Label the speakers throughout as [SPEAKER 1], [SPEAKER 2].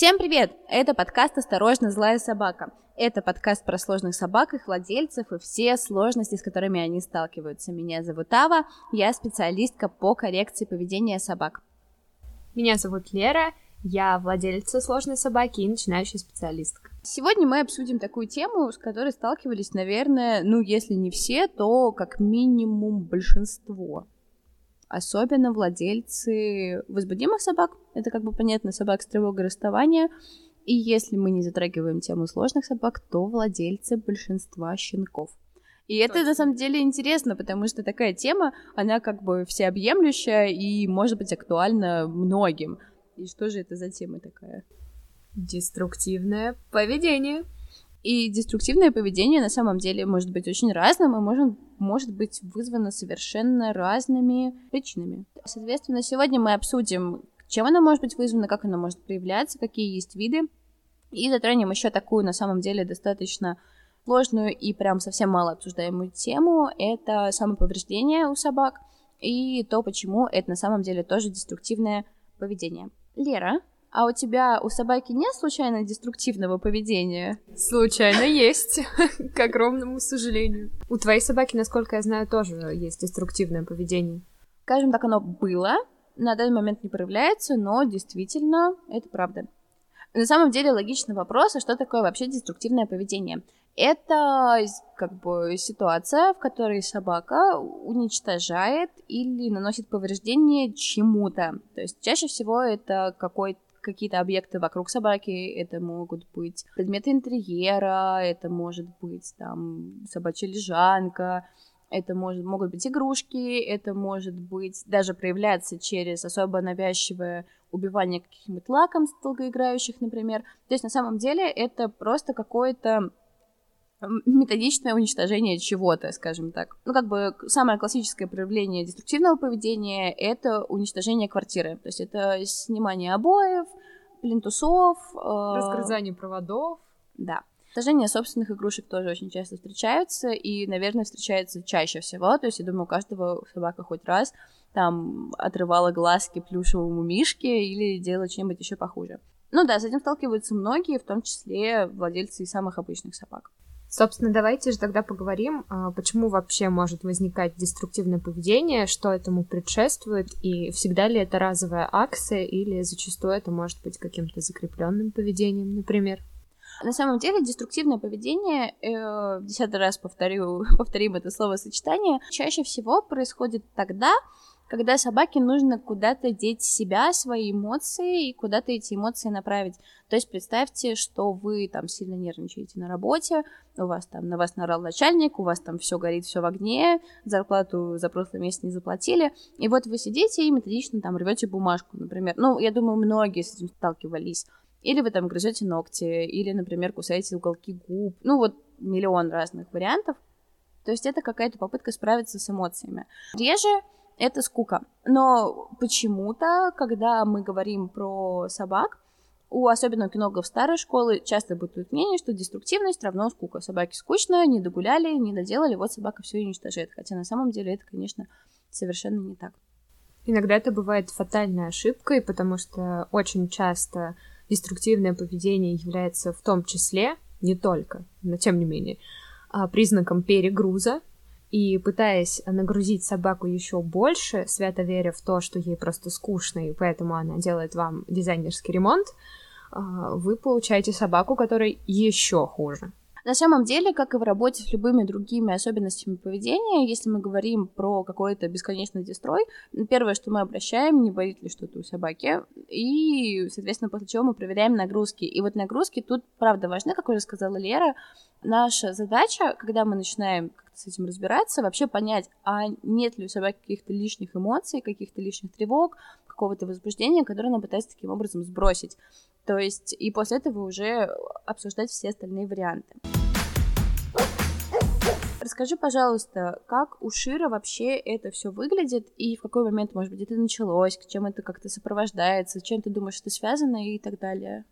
[SPEAKER 1] Всем привет! Это подкаст «Осторожно, злая собака». Это подкаст про сложных собак, их владельцев и все сложности, с которыми они сталкиваются. Меня зовут Ава, я специалистка по коррекции поведения собак.
[SPEAKER 2] Меня зовут Лера, я владельца сложной собаки и начинающая специалистка.
[SPEAKER 1] Сегодня мы обсудим такую тему, с которой сталкивались, наверное, ну, если не все, то как минимум большинство. Особенно владельцы возбудимых собак, это как бы понятно, собак с тревогой расставания, и если мы не затрагиваем тему сложных собак, то владельцы большинства щенков. И это Точно. на самом деле интересно, потому что такая тема, она как бы всеобъемлющая и может быть актуальна многим. И что же это за тема такая?
[SPEAKER 2] Деструктивное поведение.
[SPEAKER 1] И деструктивное поведение на самом деле может быть очень разным и может, может быть вызвано совершенно разными причинами. Соответственно, сегодня мы обсудим, чем оно может быть вызвано, как оно может проявляться, какие есть виды, и затронем еще такую, на самом деле, достаточно сложную и прям совсем мало обсуждаемую тему. Это самоповреждение у собак и то, почему это на самом деле тоже деструктивное поведение. Лера, а у тебя, у собаки нет случайно деструктивного поведения?
[SPEAKER 2] Случайно есть, к огромному сожалению. У твоей собаки, насколько я знаю, тоже есть деструктивное поведение.
[SPEAKER 1] Скажем так, оно было, на данный момент не проявляется, но действительно это правда. На самом деле логичный вопрос, а что такое вообще деструктивное поведение? Это как бы ситуация, в которой собака уничтожает или наносит повреждение чему-то. То есть чаще всего это какой какие-то объекты вокруг собаки, это могут быть предметы интерьера, это может быть там собачья лежанка, это может, могут быть игрушки, это может быть даже проявляться через особо навязчивое убивание каких-нибудь лакомств долгоиграющих, например. То есть на самом деле это просто какое-то методичное уничтожение чего-то, скажем так. Ну, как бы самое классическое проявление деструктивного поведения — это уничтожение квартиры. То есть это снимание обоев, плинтусов...
[SPEAKER 2] Э... Разгрызание проводов.
[SPEAKER 1] Да. Уничтожение собственных игрушек тоже очень часто встречаются, и, наверное, встречается чаще всего. То есть, я думаю, у каждого собака хоть раз там отрывала глазки плюшевому мишке или делала что-нибудь еще похуже. Ну да, с этим сталкиваются многие, в том числе владельцы самых обычных собак.
[SPEAKER 2] Собственно, давайте же тогда поговорим, а, почему вообще может возникать деструктивное поведение, что этому предшествует, и всегда ли это разовая акция, или зачастую это может быть каким-то закрепленным поведением, например.
[SPEAKER 1] На самом деле, деструктивное поведение, э, десятый раз повторю, повторим это словосочетание, чаще всего происходит тогда, когда собаке нужно куда-то деть себя, свои эмоции и куда-то эти эмоции направить. То есть представьте, что вы там сильно нервничаете на работе, у вас там на вас нарал начальник, у вас там все горит, все в огне, зарплату за прошлый месяц не заплатили, и вот вы сидите и методично там рвете бумажку, например. Ну, я думаю, многие с этим сталкивались. Или вы там грызете ногти, или, например, кусаете уголки губ. Ну, вот миллион разных вариантов. То есть это какая-то попытка справиться с эмоциями. Реже это скука. Но почему-то, когда мы говорим про собак, у особенно кинологов старой школы часто бытует мнение, что деструктивность равно скука. Собаки скучно, не догуляли, не доделали, вот собака все уничтожает. Хотя на самом деле это, конечно, совершенно не так.
[SPEAKER 2] Иногда это бывает фатальной ошибкой, потому что очень часто деструктивное поведение является в том числе, не только, но тем не менее, а, признаком перегруза, и пытаясь нагрузить собаку еще больше, свято веря в то, что ей просто скучно, и поэтому она делает вам дизайнерский ремонт, а, вы получаете собаку, которая еще хуже.
[SPEAKER 1] На самом деле, как и в работе с любыми другими особенностями поведения, если мы говорим про какой-то бесконечный дестрой, первое, что мы обращаем, не болит ли что-то у собаки, и, соответственно, после чего мы проверяем нагрузки. И вот нагрузки тут, правда, важны, как уже сказала Лера. Наша задача, когда мы начинаем с этим разбираться, вообще понять, а нет ли у собаки каких-то лишних эмоций, каких-то лишних тревог, какого-то возбуждения, которое она пытается таким образом сбросить. То есть, и после этого уже обсуждать все остальные варианты. Расскажи, пожалуйста, как у Шира вообще это все выглядит и в какой момент, может быть, это началось, к чем это как-то сопровождается, чем ты думаешь, это связано и так далее?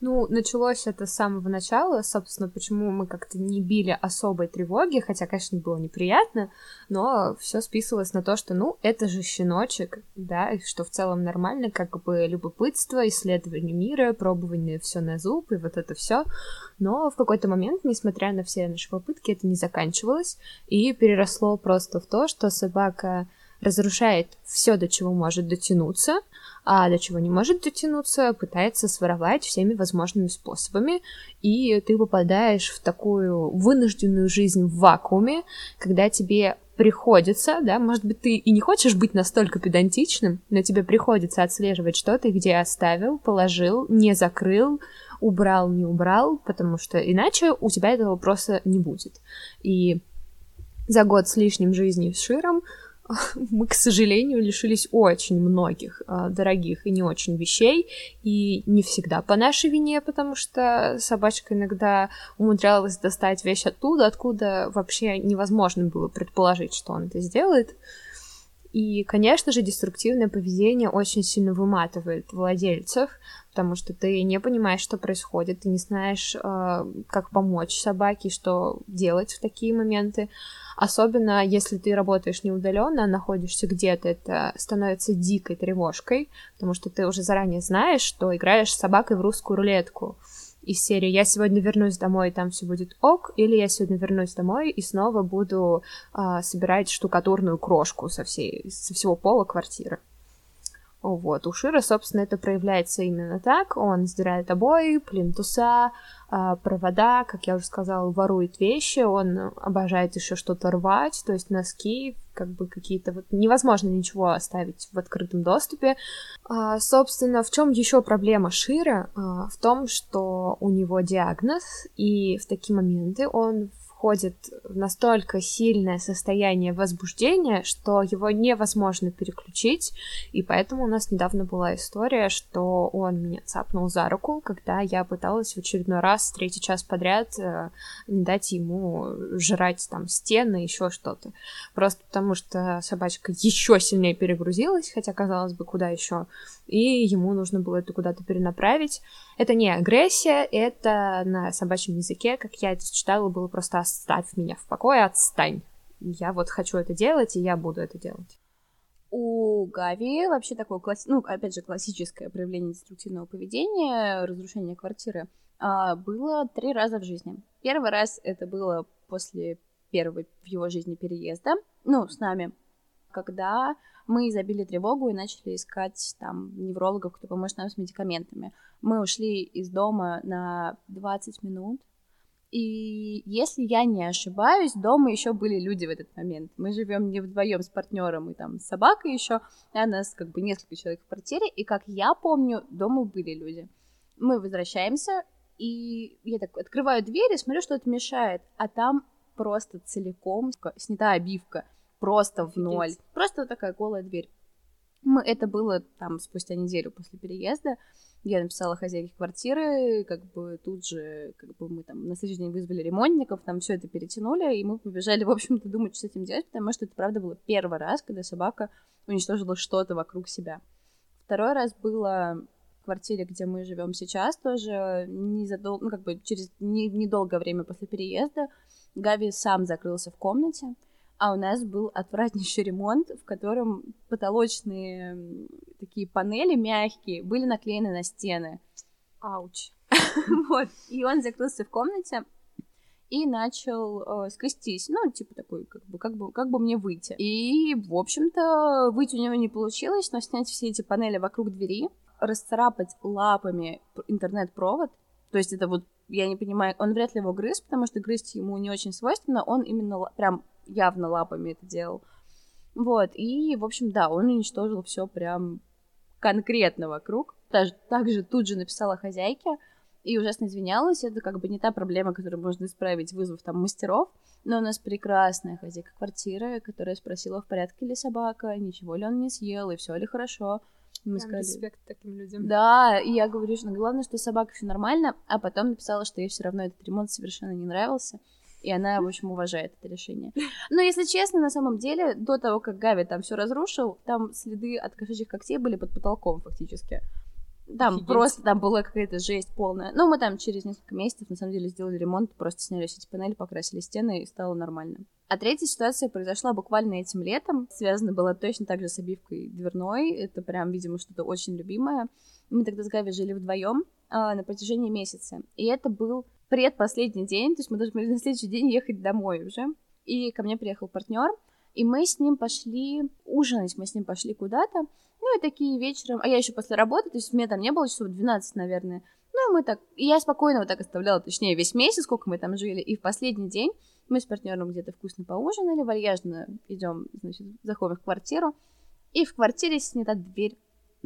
[SPEAKER 2] Ну, началось это с самого начала, собственно, почему мы как-то не били особой тревоги, хотя, конечно, было неприятно, но все списывалось на то, что, ну, это же щеночек, да, и что в целом нормально, как бы любопытство, исследование мира, пробование все на зуб и вот это все. Но в какой-то момент, несмотря на все наши попытки, это не заканчивалось и переросло просто в то, что собака разрушает все, до чего может дотянуться, а до чего не может дотянуться, пытается своровать всеми возможными способами, и ты попадаешь в такую вынужденную жизнь в вакууме, когда тебе приходится, да, может быть, ты и не хочешь быть настолько педантичным, но тебе приходится отслеживать, что ты где оставил, положил, не закрыл, убрал, не убрал, потому что иначе у тебя этого просто не будет. И за год с лишним жизни с Широм мы, к сожалению, лишились очень многих э, дорогих и не очень вещей, и не всегда по нашей вине, потому что собачка иногда умудрялась достать вещь оттуда, откуда вообще невозможно было предположить, что он это сделает. И, конечно же, деструктивное поведение очень сильно выматывает владельцев, потому что ты не понимаешь, что происходит, ты не знаешь, э, как помочь собаке, что делать в такие моменты. Особенно если ты работаешь не удаленно, а находишься где-то, это становится дикой тревожкой, потому что ты уже заранее знаешь, что играешь с собакой в русскую рулетку из серии «Я сегодня вернусь домой, и там все будет ок», или «Я сегодня вернусь домой и снова буду а, собирать штукатурную крошку со, всей, со всего пола квартиры». Вот, у Шира, собственно, это проявляется именно так. Он сдирает обои, плинтуса, а, провода, как я уже сказала, ворует вещи, он обожает еще что-то рвать, то есть носки, как бы какие-то вот невозможно ничего оставить в открытом доступе. А, собственно, в чем еще проблема Шира? А, в том, что у него диагноз, и в такие моменты он входит в настолько сильное состояние возбуждения, что его невозможно переключить, и поэтому у нас недавно была история, что он меня цапнул за руку, когда я пыталась в очередной раз, третий час подряд, э, не дать ему жрать там стены, еще что-то. Просто потому что собачка еще сильнее перегрузилась, хотя, казалось бы, куда еще, и ему нужно было это куда-то перенаправить. Это не агрессия, это на собачьем языке, как я это читала, было просто «оставь меня в покое, отстань». Я вот хочу это делать, и я буду это делать.
[SPEAKER 1] У Гави вообще такое, класс... ну, опять же, классическое проявление деструктивного поведения, разрушение квартиры, а, было три раза в жизни. Первый раз это было после первого в его жизни переезда, ну, с нами, когда мы забили тревогу и начали искать там неврологов, кто поможет нам с медикаментами. Мы ушли из дома на 20 минут, и если я не ошибаюсь, дома еще были люди в этот момент. Мы живем не вдвоем с партнером и там с собакой еще, а нас как бы несколько человек в квартире, и как я помню, дома были люди. Мы возвращаемся, и я так открываю дверь и смотрю, что это мешает, а там просто целиком снята обивка просто в ноль. Просто вот такая голая дверь. Мы, это было там спустя неделю после переезда. Я написала хозяйке квартиры, как бы тут же, как бы мы там на следующий день вызвали ремонтников, там все это перетянули, и мы побежали, в общем-то, думать, что с этим делать, потому что это, правда, было первый раз, когда собака уничтожила что-то вокруг себя. Второй раз было в квартире, где мы живем сейчас, тоже незадолго, ну, как бы через не, недолгое время после переезда. Гави сам закрылся в комнате, а у нас был отвратнейший ремонт, в котором потолочные такие панели мягкие были наклеены на стены.
[SPEAKER 2] Ауч.
[SPEAKER 1] Вот. И он закрылся в комнате и начал э, скрестись, ну, типа такой, как бы, как бы, как бы мне выйти. И, в общем-то, выйти у него не получилось, но снять все эти панели вокруг двери, расцарапать лапами интернет-провод, то есть это вот, я не понимаю, он вряд ли его грыз, потому что грызть ему не очень свойственно, он именно прям явно лапами это делал. Вот, и, в общем, да, он уничтожил все прям конкретно вокруг. Даже, также тут же написала хозяйке и ужасно извинялась. Это как бы не та проблема, которую можно исправить, вызвав там мастеров. Но у нас прекрасная хозяйка квартиры, которая спросила, в порядке ли собака, ничего ли он не съел, и все ли хорошо.
[SPEAKER 2] Мы Прям сказали... респект таким людям.
[SPEAKER 1] Да, и я говорю, что главное, что собака все нормально, а потом написала, что ей все равно этот ремонт совершенно не нравился и она, в общем, уважает это решение. Но, если честно, на самом деле, до того, как Гави там все разрушил, там следы от кошачьих когтей были под потолком фактически. Там
[SPEAKER 2] Офигеть.
[SPEAKER 1] просто там была какая-то жесть полная. Ну, мы там через несколько месяцев, на самом деле, сделали ремонт, просто сняли все эти панели, покрасили стены, и стало нормально. А третья ситуация произошла буквально этим летом. Связана была точно так же с обивкой дверной. Это прям, видимо, что-то очень любимое. Мы тогда с Гави жили вдвоем а, на протяжении месяца. И это был предпоследний день, то есть мы должны были на следующий день ехать домой уже. И ко мне приехал партнер, и мы с ним пошли ужинать, мы с ним пошли куда-то. Ну и такие вечером, а я еще после работы, то есть мне там не было часов 12, наверное. Ну, и мы так, и я спокойно вот так оставляла, точнее, весь месяц, сколько мы там жили, и в последний день мы с партнером где-то вкусно поужинали, вальяжно идем, значит, заходим в квартиру, и в квартире снята дверь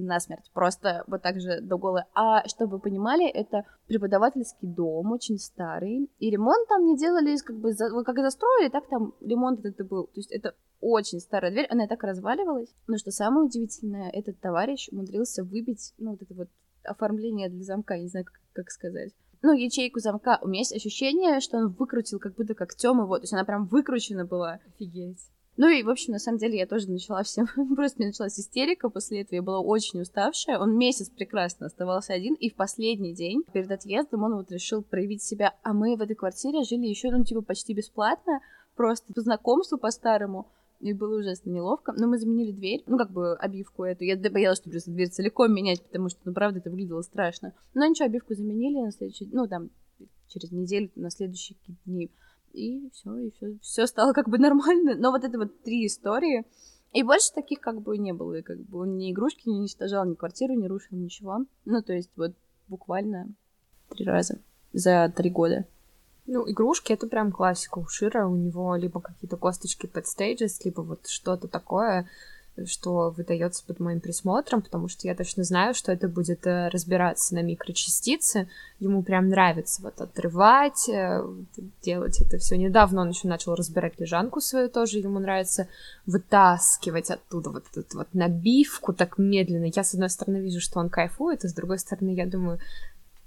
[SPEAKER 1] насмерть, просто вот так же до голой. А чтобы вы понимали, это преподавательский дом, очень старый, и ремонт там не делали, как бы, за, вот как застроили, так там ремонт это был, то есть это очень старая дверь, она и так разваливалась. Но что самое удивительное, этот товарищ умудрился выбить, ну, вот это вот оформление для замка, не знаю, как, как сказать. Ну, ячейку замка. У меня есть ощущение, что он выкрутил как будто когтем его, то есть она прям выкручена была.
[SPEAKER 2] Офигеть.
[SPEAKER 1] Ну и, в общем, на самом деле, я тоже начала всем... Просто мне началась истерика после этого. Я была очень уставшая. Он месяц прекрасно оставался один. И в последний день, перед отъездом, он вот решил проявить себя. А мы в этой квартире жили еще, ну, типа, почти бесплатно. Просто по знакомству по-старому. И было ужасно неловко. Но мы заменили дверь, ну, как бы обивку эту. Я боялась, что придется дверь целиком менять, потому что, ну, правда, это выглядело страшно. Но ничего, обивку заменили на следующий... Ну, там, через неделю, на следующие дни и все, и все, все стало как бы нормально. Но вот это вот три истории. И больше таких как бы не было. И как бы он ни игрушки не уничтожал, ни квартиру не рушил, ничего. Ну, то есть вот буквально три раза за три года.
[SPEAKER 2] Ну, игрушки — это прям классика у Шира. У него либо какие-то косточки под стейджес, либо вот что-то такое, что выдается под моим присмотром, потому что я точно знаю, что это будет э, разбираться на микрочастицы. Ему прям нравится вот отрывать, э, делать это все. Недавно он еще начал разбирать лежанку свою тоже. Ему нравится вытаскивать оттуда вот эту вот набивку так медленно. Я, с одной стороны, вижу, что он кайфует, а с другой стороны, я думаю,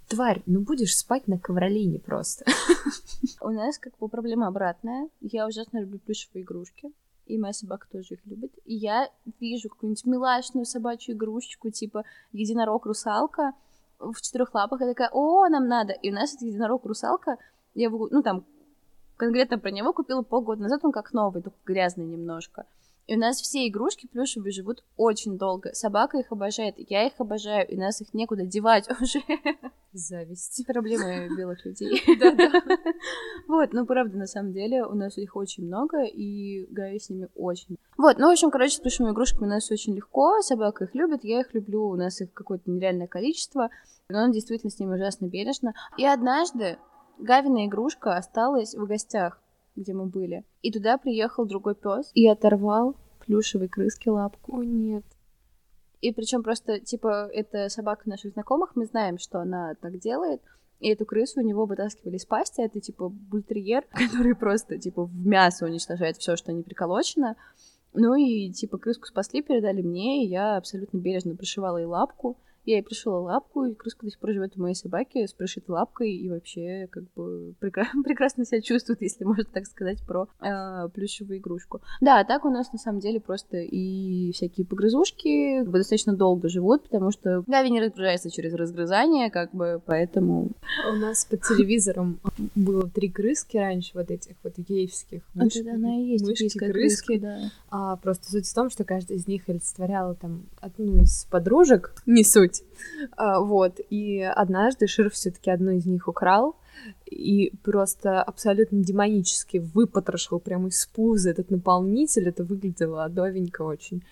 [SPEAKER 2] тварь, ну будешь спать на ковролине просто.
[SPEAKER 1] У нас как бы проблема обратная. Я ужасно люблю плюшевые игрушки и моя собака тоже их любит. И я вижу какую-нибудь милашную собачью игрушечку, типа единорог-русалка в четырех лапах, и такая, о, нам надо. И у нас этот единорог-русалка, я, ну, там, конкретно про него купила полгода назад, он как новый, только грязный немножко. И у нас все игрушки плюшевые живут очень долго. Собака их обожает, я их обожаю, и нас их некуда девать уже.
[SPEAKER 2] Зависть.
[SPEAKER 1] Проблемы белых людей.
[SPEAKER 2] Да-да.
[SPEAKER 1] Вот, ну, правда, на самом деле, у нас их очень много, и Гая с ними очень. Вот, ну, в общем, короче, с плюшевыми игрушками у нас очень легко, собака их любит, я их люблю, у нас их какое-то нереальное количество, но действительно с ними ужасно бережно. И однажды Гавина игрушка осталась в гостях где мы были. И туда приехал другой пес и оторвал плюшевой крыске лапку.
[SPEAKER 2] О, нет.
[SPEAKER 1] И причем просто, типа, это собака наших знакомых, мы знаем, что она так делает. И эту крысу у него вытаскивали из пасти. Это, типа, бультерьер, который просто, типа, в мясо уничтожает все, что не приколочено. Ну и, типа, крыску спасли, передали мне, и я абсолютно бережно пришивала ей лапку. Я ей пришила лапку, и крыска до сих пор живет у моей собаки с пришитой лапкой, и вообще как бы прекра- прекрасно себя чувствует, если можно так сказать, про э, плюшевую игрушку. Да, а так у нас на самом деле просто и всякие погрызушки как бы, достаточно долго живут, потому что Гави не разгружается через разгрызание, как бы, поэтому...
[SPEAKER 2] У нас под телевизором было три крыски раньше, вот этих вот геевских.
[SPEAKER 1] Мыш... А, она и есть
[SPEAKER 2] мышки,
[SPEAKER 1] гейская
[SPEAKER 2] крыски.
[SPEAKER 1] крыска, да.
[SPEAKER 2] А просто суть в том, что каждая из них олицетворяла там одну из подружек. Не суть. А, вот. И однажды Шир все-таки одну из них украл и просто абсолютно демонически выпотрошил прямо из пуза этот наполнитель. Это выглядело адовенько очень.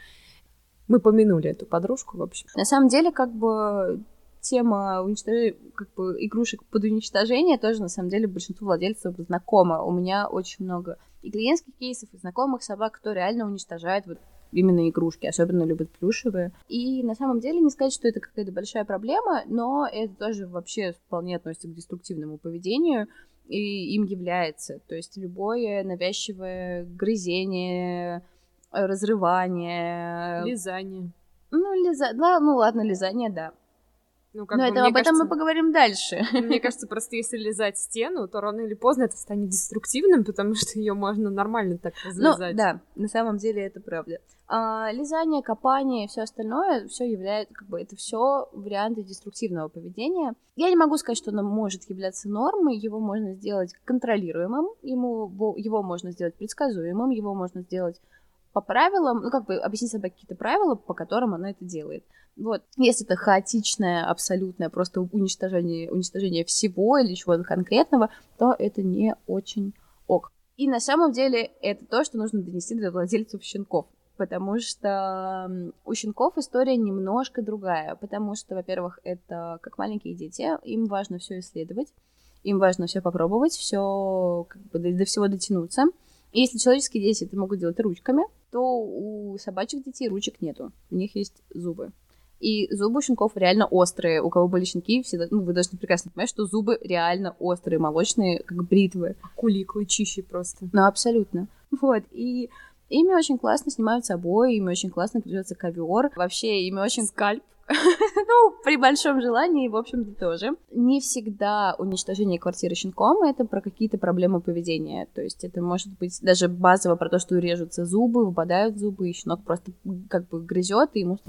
[SPEAKER 2] Мы помянули эту подружку, в общем.
[SPEAKER 1] На самом деле, как бы тема уничтожения, как бы игрушек под уничтожение тоже, на самом деле, большинству владельцев знакома. У меня очень много и клиентских кейсов, и знакомых собак, кто реально уничтожает вот именно игрушки, особенно любят плюшевые. И на самом деле не сказать, что это какая-то большая проблема, но это тоже вообще вполне относится к деструктивному поведению и им является. То есть любое навязчивое грызение, разрывание.
[SPEAKER 2] Лизание.
[SPEAKER 1] Ну, лиза... да, ну ладно, лизание, да.
[SPEAKER 2] Ну,
[SPEAKER 1] как Но бы, это, об кажется, этом мы поговорим дальше.
[SPEAKER 2] Мне кажется, просто если лизать стену, то рано или поздно это станет деструктивным, потому что ее можно нормально так разлизать.
[SPEAKER 1] Ну, да, на самом деле это правда. А, лизание, копание и все остальное, все является, как бы, это все варианты деструктивного поведения. Я не могу сказать, что оно может являться нормой, его можно сделать контролируемым, ему, его можно сделать предсказуемым, его можно сделать по правилам, ну, как бы объяснить себе какие-то правила, по которым она это делает. Вот. Если это хаотичное, абсолютное просто уничтожение, уничтожение всего или чего-то конкретного, то это не очень ок. И на самом деле это то, что нужно донести до владельцев щенков. Потому что у щенков история немножко другая. Потому что, во-первых, это как маленькие дети, им важно все исследовать, им важно все попробовать, все как бы до, до всего дотянуться. Если человеческие дети это могут делать ручками, то у собачьих детей ручек нету. У них есть зубы. И зубы у щенков реально острые. У кого были щенки, всегда, ну, вы должны прекрасно понимать, что зубы реально острые, молочные, как бритвы.
[SPEAKER 2] Акули клычищи просто.
[SPEAKER 1] Ну, абсолютно. Вот, и ими очень классно снимают обои, ими очень классно придется ковер. Вообще, ими очень...
[SPEAKER 2] Скальп.
[SPEAKER 1] ну, при большом желании, в общем-то, тоже. Не всегда уничтожение квартиры щенком — это про какие-то проблемы поведения. То есть это может быть даже базово про то, что режутся зубы, выпадают зубы, и щенок просто как бы грызет, и ему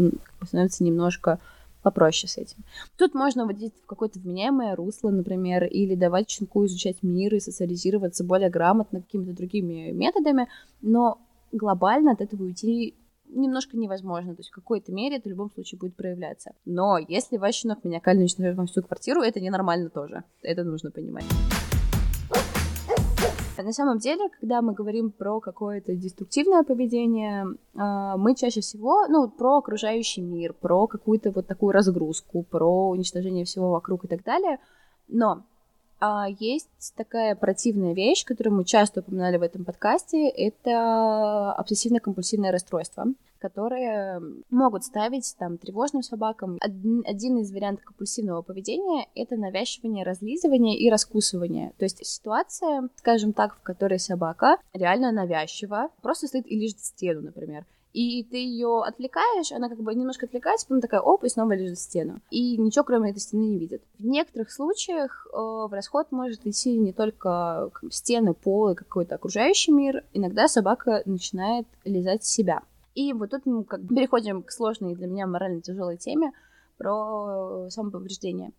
[SPEAKER 1] становится немножко попроще с этим. Тут можно вводить в какое-то вменяемое русло, например, или давать щенку изучать мир и социализироваться более грамотно какими-то другими методами, но глобально от этого уйти немножко невозможно. То есть в какой-то мере это в любом случае будет проявляться. Но если ваш щенок маниакально уничтожает вам всю квартиру, это ненормально тоже. Это нужно понимать. На самом деле, когда мы говорим про какое-то деструктивное поведение, а, мы чаще всего, ну, про окружающий мир, про какую-то вот такую разгрузку, про уничтожение всего вокруг и так далее. Но а, есть такая противная вещь, которую мы часто упоминали в этом подкасте, это обсессивно-компульсивное расстройство, которые могут ставить там тревожным собакам. Один, один из вариантов компульсивного поведения — это навязывание, разлизывание и раскусывание. То есть ситуация, скажем так, в которой собака реально навязчива, просто стоит и лежит в стену, например и ты ее отвлекаешь, она как бы немножко отвлекается, потом такая оп, и снова лежит в стену. И ничего кроме этой стены не видит. В некоторых случаях э, в расход может идти не только стены, пол и какой-то окружающий мир. Иногда собака начинает лизать себя. И вот тут мы как переходим к сложной для меня морально тяжелой теме про самоповреждение.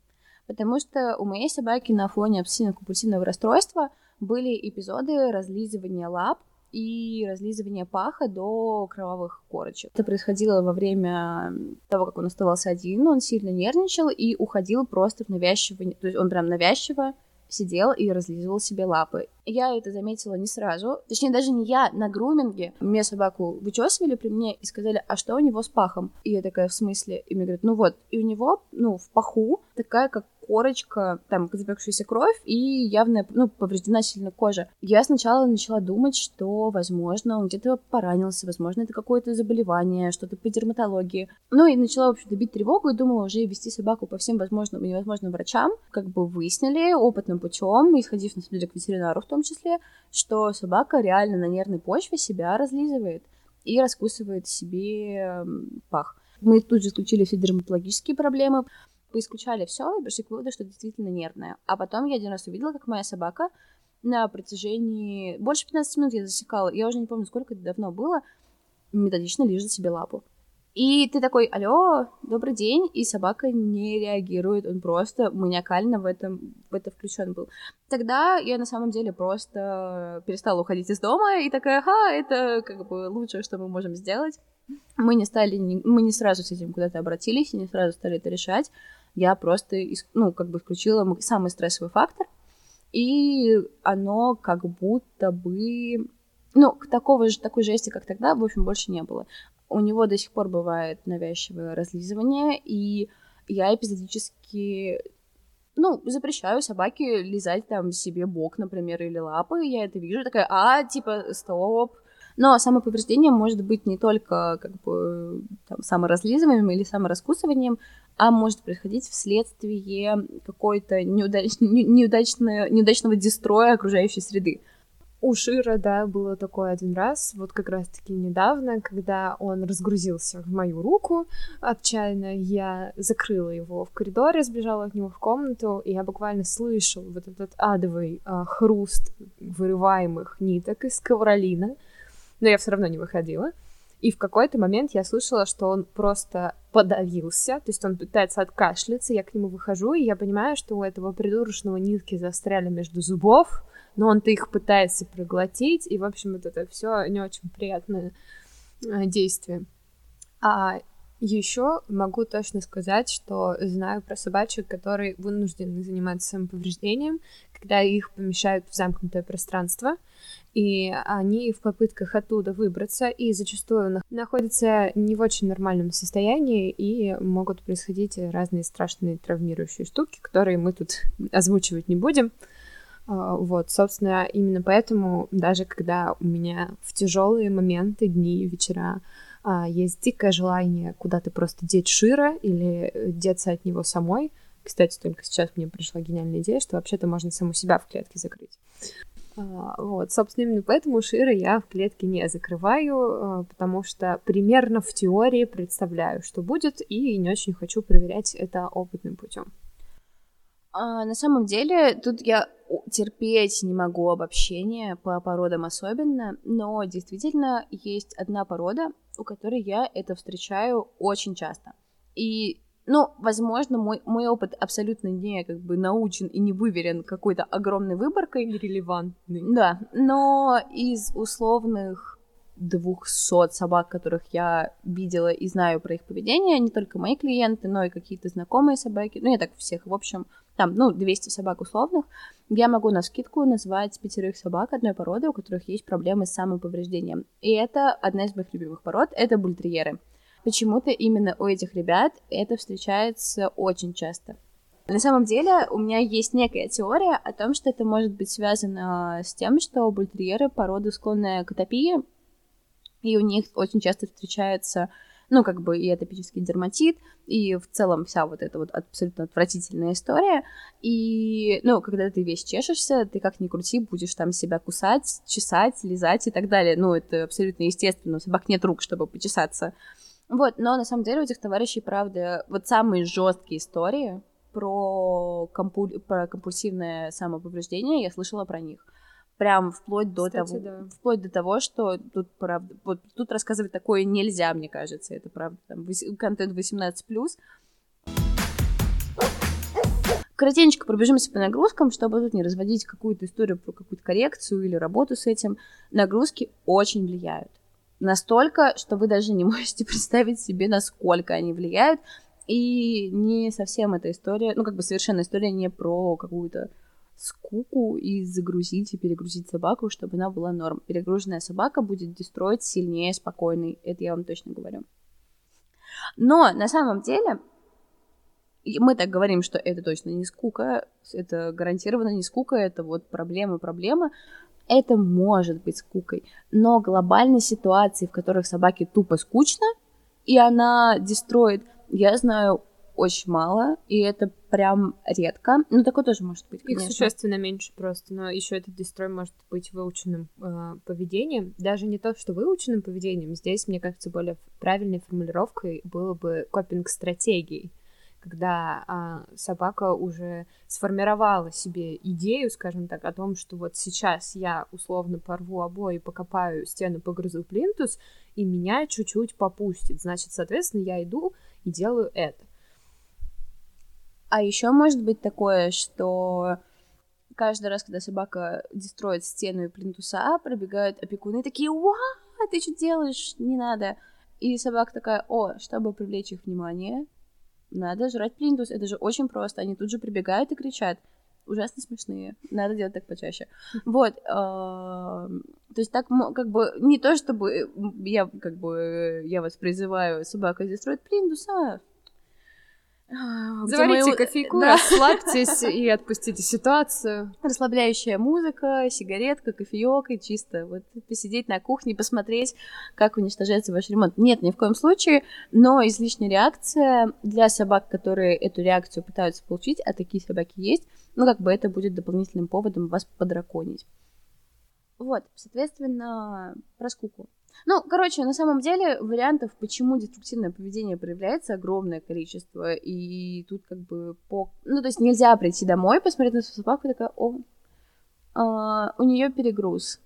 [SPEAKER 1] Потому что у моей собаки на фоне обсессивно-компульсивного расстройства были эпизоды разлизывания лап, и разлизывание паха до кровавых корочек. Это происходило во время того, как он оставался один, он сильно нервничал и уходил просто в навязчивое, то есть он прям навязчиво сидел и разлизывал себе лапы. Я это заметила не сразу, точнее даже не я, на груминге. Мне собаку вычесывали при мне и сказали, а что у него с пахом? И я такая, в смысле? И мне говорят, ну вот, и у него, ну, в паху такая, как корочка, там, запекшаяся кровь и явно, ну, повреждена сильно кожа. Я сначала начала думать, что, возможно, он где-то поранился, возможно, это какое-то заболевание, что-то по дерматологии. Ну, и начала, в общем-то, тревогу и думала уже вести собаку по всем возможным и невозможным врачам. Как бы выяснили опытным путем, исходив, на самом деле, к ветеринару в том числе, что собака реально на нервной почве себя разлизывает и раскусывает себе пах. Мы тут же исключили все дерматологические проблемы, поисключали все и пришли к выводу, что действительно нервная. А потом я один раз увидела, как моя собака на протяжении... Больше 15 минут я засекала, я уже не помню, сколько это давно было, методично лежит себе лапу. И ты такой, алло, добрый день, и собака не реагирует, он просто маниакально в этом в это включен был. Тогда я на самом деле просто перестала уходить из дома и такая, ха, это как бы лучшее, что мы можем сделать. Мы не стали, мы не сразу с этим куда-то обратились, не сразу стали это решать я просто, ну, как бы включила самый стрессовый фактор, и оно как будто бы... Ну, такого же, такой жести, как тогда, в общем, больше не было. У него до сих пор бывает навязчивое разлизывание, и я эпизодически ну, запрещаю собаке лизать там себе бок, например, или лапы, я это вижу, такая, а, типа, стоп, но самоповреждение может быть не только как бы там, саморазлизыванием или самораскусыванием, а может происходить вследствие какой-то неудач... неудачного, неудачного дестроя окружающей среды.
[SPEAKER 2] У Шира, да, было такое один раз, вот как раз-таки недавно, когда он разгрузился в мою руку отчаянно, я закрыла его в коридоре, сбежала от него в комнату, и я буквально слышал вот этот адовый а, хруст вырываемых ниток из ковролина, но я все равно не выходила. И в какой-то момент я слышала, что он просто подавился, то есть он пытается откашляться, я к нему выхожу, и я понимаю, что у этого придурочного нитки застряли между зубов, но он-то их пытается проглотить, и, в общем, вот это все не очень приятное э, действие. А еще могу точно сказать, что знаю про собачек, которые вынуждены заниматься самоповреждением, когда их помещают в замкнутое пространство, и они в попытках оттуда выбраться, и зачастую находятся не в очень нормальном состоянии, и могут происходить разные страшные травмирующие штуки, которые мы тут озвучивать не будем. А, вот, собственно, именно поэтому даже когда у меня в тяжелые моменты, дни, вечера есть дикое желание куда-то просто деть Шира или э, деться от него самой, кстати, только сейчас мне пришла гениальная идея, что вообще-то можно саму себя в клетке закрыть. А, вот, собственно, именно поэтому Шира я в клетке не закрываю, потому что примерно в теории представляю, что будет, и не очень хочу проверять это опытным путем.
[SPEAKER 1] А, на самом деле, тут я терпеть не могу обобщения по породам особенно, но действительно есть одна порода, у которой я это встречаю очень часто. И ну, возможно, мой, мой опыт абсолютно не как бы научен и не выверен какой-то огромной выборкой.
[SPEAKER 2] Нерелевантный.
[SPEAKER 1] Да, но из условных 200 собак, которых я видела и знаю про их поведение, не только мои клиенты, но и какие-то знакомые собаки, ну, я так всех, в общем, там, ну, 200 собак условных, я могу на скидку назвать пятерых собак одной породы, у которых есть проблемы с самоповреждением. И это одна из моих любимых пород, это бультерьеры. Почему-то именно у этих ребят это встречается очень часто. На самом деле у меня есть некая теория о том, что это может быть связано с тем, что бультерьеры породы склонная к атопии, и у них очень часто встречается ну, как бы и атопический дерматит, и в целом вся вот эта вот абсолютно отвратительная история. И, ну, когда ты весь чешешься, ты как ни крути, будешь там себя кусать, чесать, лизать и так далее. Ну, это абсолютно естественно, у собак нет рук, чтобы почесаться. Вот, но на самом деле у этих товарищей, правда, вот самые жесткие истории про, компу... про компульсивное самоповреждение, я слышала про них прям вплоть до Кстати, того, да. вплоть до того, что тут правда, вот тут рассказывать такое нельзя, мне кажется, это правда, там контент 18 плюс. Коротенько пробежимся по нагрузкам, чтобы тут не разводить какую-то историю про какую-то коррекцию или работу с этим. Нагрузки очень влияют. Настолько, что вы даже не можете представить себе, насколько они влияют. И не совсем эта история, ну, как бы совершенно история не про какую-то скуку и загрузить и перегрузить собаку, чтобы она была норм. Перегруженная собака будет дестроить сильнее спокойной, это я вам точно говорю. Но на самом деле мы так говорим, что это точно не скука, это гарантированно не скука, это вот проблема, проблема. Это может быть скукой, но глобальной ситуации, в которых собаке тупо скучно, и она дестроит, я знаю очень мало, и это прям редко. Ну, такое тоже может быть,
[SPEAKER 2] конечно. Их существенно меньше просто, но еще этот дестрой может быть выученным э, поведением. Даже не то, что выученным поведением, здесь, мне кажется, более правильной формулировкой было бы копинг-стратегией когда а, собака уже сформировала себе идею, скажем так, о том, что вот сейчас я условно порву обои, покопаю стену, погрызу плинтус, и меня чуть-чуть попустит. Значит, соответственно, я иду и делаю это.
[SPEAKER 1] А еще может быть такое, что каждый раз, когда собака дестроит стену и плинтуса, пробегают опекуны такие, «Уа, ты что делаешь? Не надо!» И собака такая, «О, чтобы привлечь их внимание, надо жрать плинтус, это же очень просто». Они тут же прибегают и кричат. Ужасно смешные. Надо делать так почаще. Вот. То есть так, как бы, не то, чтобы я, как бы, я вас призываю, собака дестроит плинтус, а
[SPEAKER 2] а, Заварите мои... кофейку, да. расслабьтесь и отпустите ситуацию.
[SPEAKER 1] Расслабляющая музыка, сигаретка, кофеек и чисто вот посидеть на кухне, посмотреть, как уничтожается ваш ремонт. Нет, ни в коем случае, но излишняя реакция для собак, которые эту реакцию пытаются получить, а такие собаки есть, ну как бы это будет дополнительным поводом вас подраконить. Вот, соответственно, про скуку. Ну, короче, на самом деле вариантов, почему деструктивное поведение проявляется, огромное количество. И тут как бы по... Ну, то есть нельзя прийти домой, посмотреть на свою собаку и такая, о, а, у нее перегруз.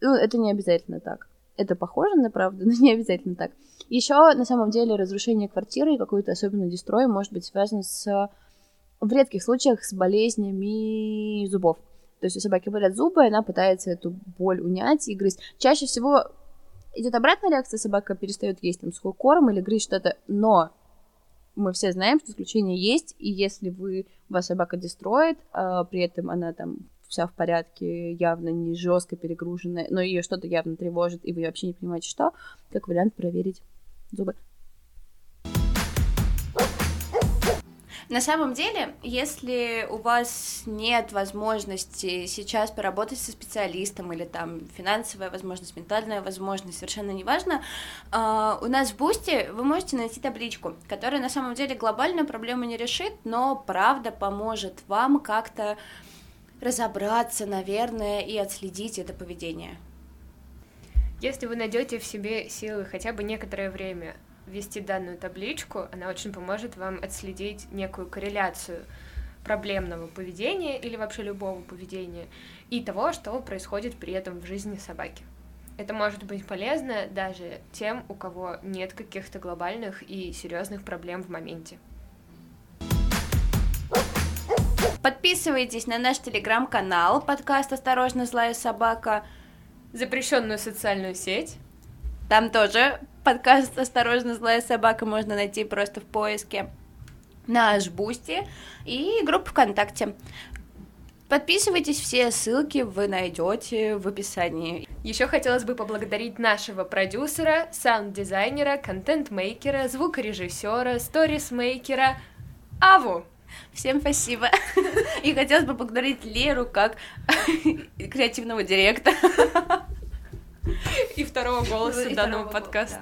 [SPEAKER 1] Ну, это не обязательно так. Это похоже на правду, но не обязательно так. Еще, на самом деле, разрушение квартиры и какой-то особенный дестрой может быть связан с, в редких случаях, с болезнями зубов. То есть у собаки болят зубы, она пытается эту боль унять и грызть. Чаще всего идет обратная реакция, собака перестает есть там сухой корм или грызть что-то, но мы все знаем, что исключения есть, и если вы, вас собака дестроит, а при этом она там вся в порядке, явно не жестко перегруженная, но ее что-то явно тревожит, и вы вообще не понимаете, что, как вариант проверить зубы. На самом деле, если у вас нет возможности сейчас поработать со специалистом или там финансовая возможность, ментальная возможность, совершенно неважно, э, у нас в Бусте вы можете найти табличку, которая на самом деле глобальную проблему не решит, но правда поможет вам как-то разобраться, наверное, и отследить это поведение.
[SPEAKER 2] Если вы найдете в себе силы хотя бы некоторое время ввести данную табличку, она очень поможет вам отследить некую корреляцию проблемного поведения или вообще любого поведения и того, что происходит при этом в жизни собаки. Это может быть полезно даже тем, у кого нет каких-то глобальных и серьезных проблем в моменте.
[SPEAKER 1] Подписывайтесь на наш телеграм-канал подкаст «Осторожно, злая собака»,
[SPEAKER 2] запрещенную социальную сеть.
[SPEAKER 1] Там тоже подкаст «Осторожно, злая собака» можно найти просто в поиске. Наш Boosty и группу ВКонтакте. Подписывайтесь, все ссылки вы найдете в описании.
[SPEAKER 2] Еще хотелось бы поблагодарить нашего продюсера, саунд-дизайнера, content-maker а, звукорежиссера, stories-maker а Аву.
[SPEAKER 1] Всем спасибо. И хотелось бы поблагодарить Леру как креативного директора.
[SPEAKER 2] И второго голоса данного подкаста.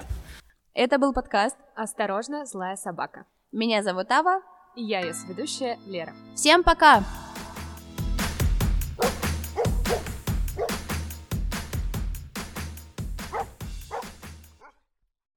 [SPEAKER 1] Это был подкаст
[SPEAKER 2] «Осторожно, злая собака».
[SPEAKER 1] Меня зовут Ава.
[SPEAKER 2] И я ее ведущая Лера.
[SPEAKER 1] Всем пока!